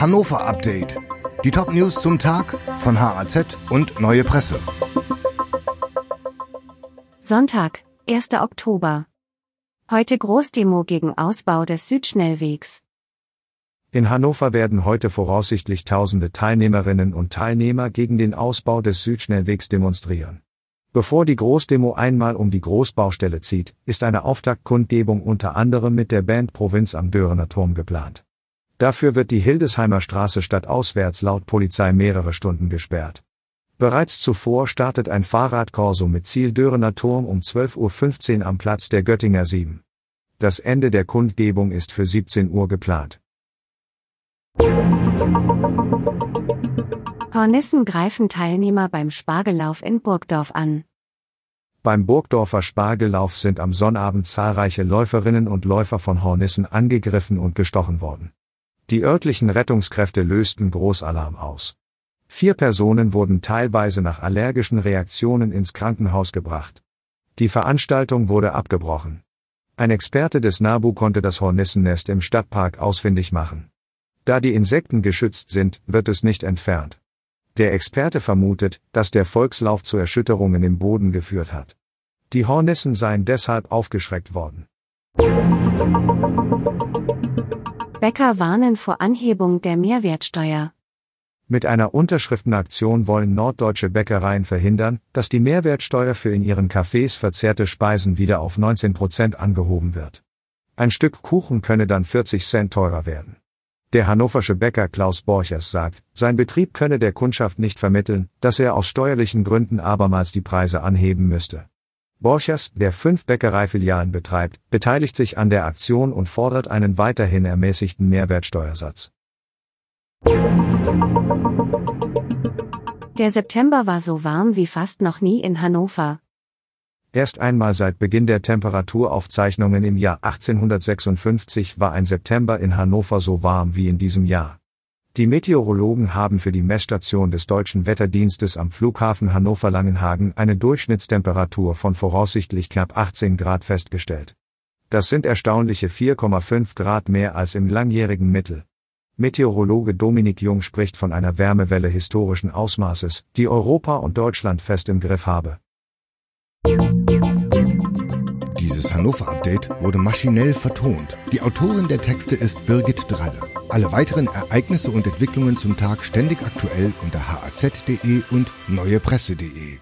Hannover Update. Die Top-News zum Tag von HAZ und Neue Presse. Sonntag, 1. Oktober. Heute Großdemo gegen Ausbau des Südschnellwegs. In Hannover werden heute voraussichtlich tausende Teilnehmerinnen und Teilnehmer gegen den Ausbau des Südschnellwegs demonstrieren. Bevor die Großdemo einmal um die Großbaustelle zieht, ist eine Auftaktkundgebung unter anderem mit der Band Provinz am Dörener Turm geplant. Dafür wird die Hildesheimer Straße stadtauswärts laut Polizei mehrere Stunden gesperrt. Bereits zuvor startet ein Fahrradkorso mit Ziel Dörener Turm um 12.15 Uhr am Platz der Göttinger 7. Das Ende der Kundgebung ist für 17 Uhr geplant. Hornissen greifen Teilnehmer beim Spargellauf in Burgdorf an. Beim Burgdorfer Spargellauf sind am Sonnabend zahlreiche Läuferinnen und Läufer von Hornissen angegriffen und gestochen worden. Die örtlichen Rettungskräfte lösten Großalarm aus. Vier Personen wurden teilweise nach allergischen Reaktionen ins Krankenhaus gebracht. Die Veranstaltung wurde abgebrochen. Ein Experte des NABU konnte das Hornissennest im Stadtpark ausfindig machen. Da die Insekten geschützt sind, wird es nicht entfernt. Der Experte vermutet, dass der Volkslauf zu Erschütterungen im Boden geführt hat. Die Hornissen seien deshalb aufgeschreckt worden. Bäcker warnen vor Anhebung der Mehrwertsteuer. Mit einer Unterschriftenaktion wollen norddeutsche Bäckereien verhindern, dass die Mehrwertsteuer für in ihren Cafés verzehrte Speisen wieder auf 19 Prozent angehoben wird. Ein Stück Kuchen könne dann 40 Cent teurer werden. Der hannoversche Bäcker Klaus Borchers sagt, sein Betrieb könne der Kundschaft nicht vermitteln, dass er aus steuerlichen Gründen abermals die Preise anheben müsste. Borchers, der fünf Bäckereifilialen betreibt, beteiligt sich an der Aktion und fordert einen weiterhin ermäßigten Mehrwertsteuersatz. Der September war so warm wie fast noch nie in Hannover. Erst einmal seit Beginn der Temperaturaufzeichnungen im Jahr 1856 war ein September in Hannover so warm wie in diesem Jahr. Die Meteorologen haben für die Messstation des Deutschen Wetterdienstes am Flughafen Hannover-Langenhagen eine Durchschnittstemperatur von voraussichtlich knapp 18 Grad festgestellt. Das sind erstaunliche 4,5 Grad mehr als im langjährigen Mittel. Meteorologe Dominik Jung spricht von einer Wärmewelle historischen Ausmaßes, die Europa und Deutschland fest im Griff habe. Dieses Hannover-Update wurde maschinell vertont. Die Autorin der Texte ist Birgit Dralle. Alle weiteren Ereignisse und Entwicklungen zum Tag ständig aktuell unter haz.de und neuepresse.de.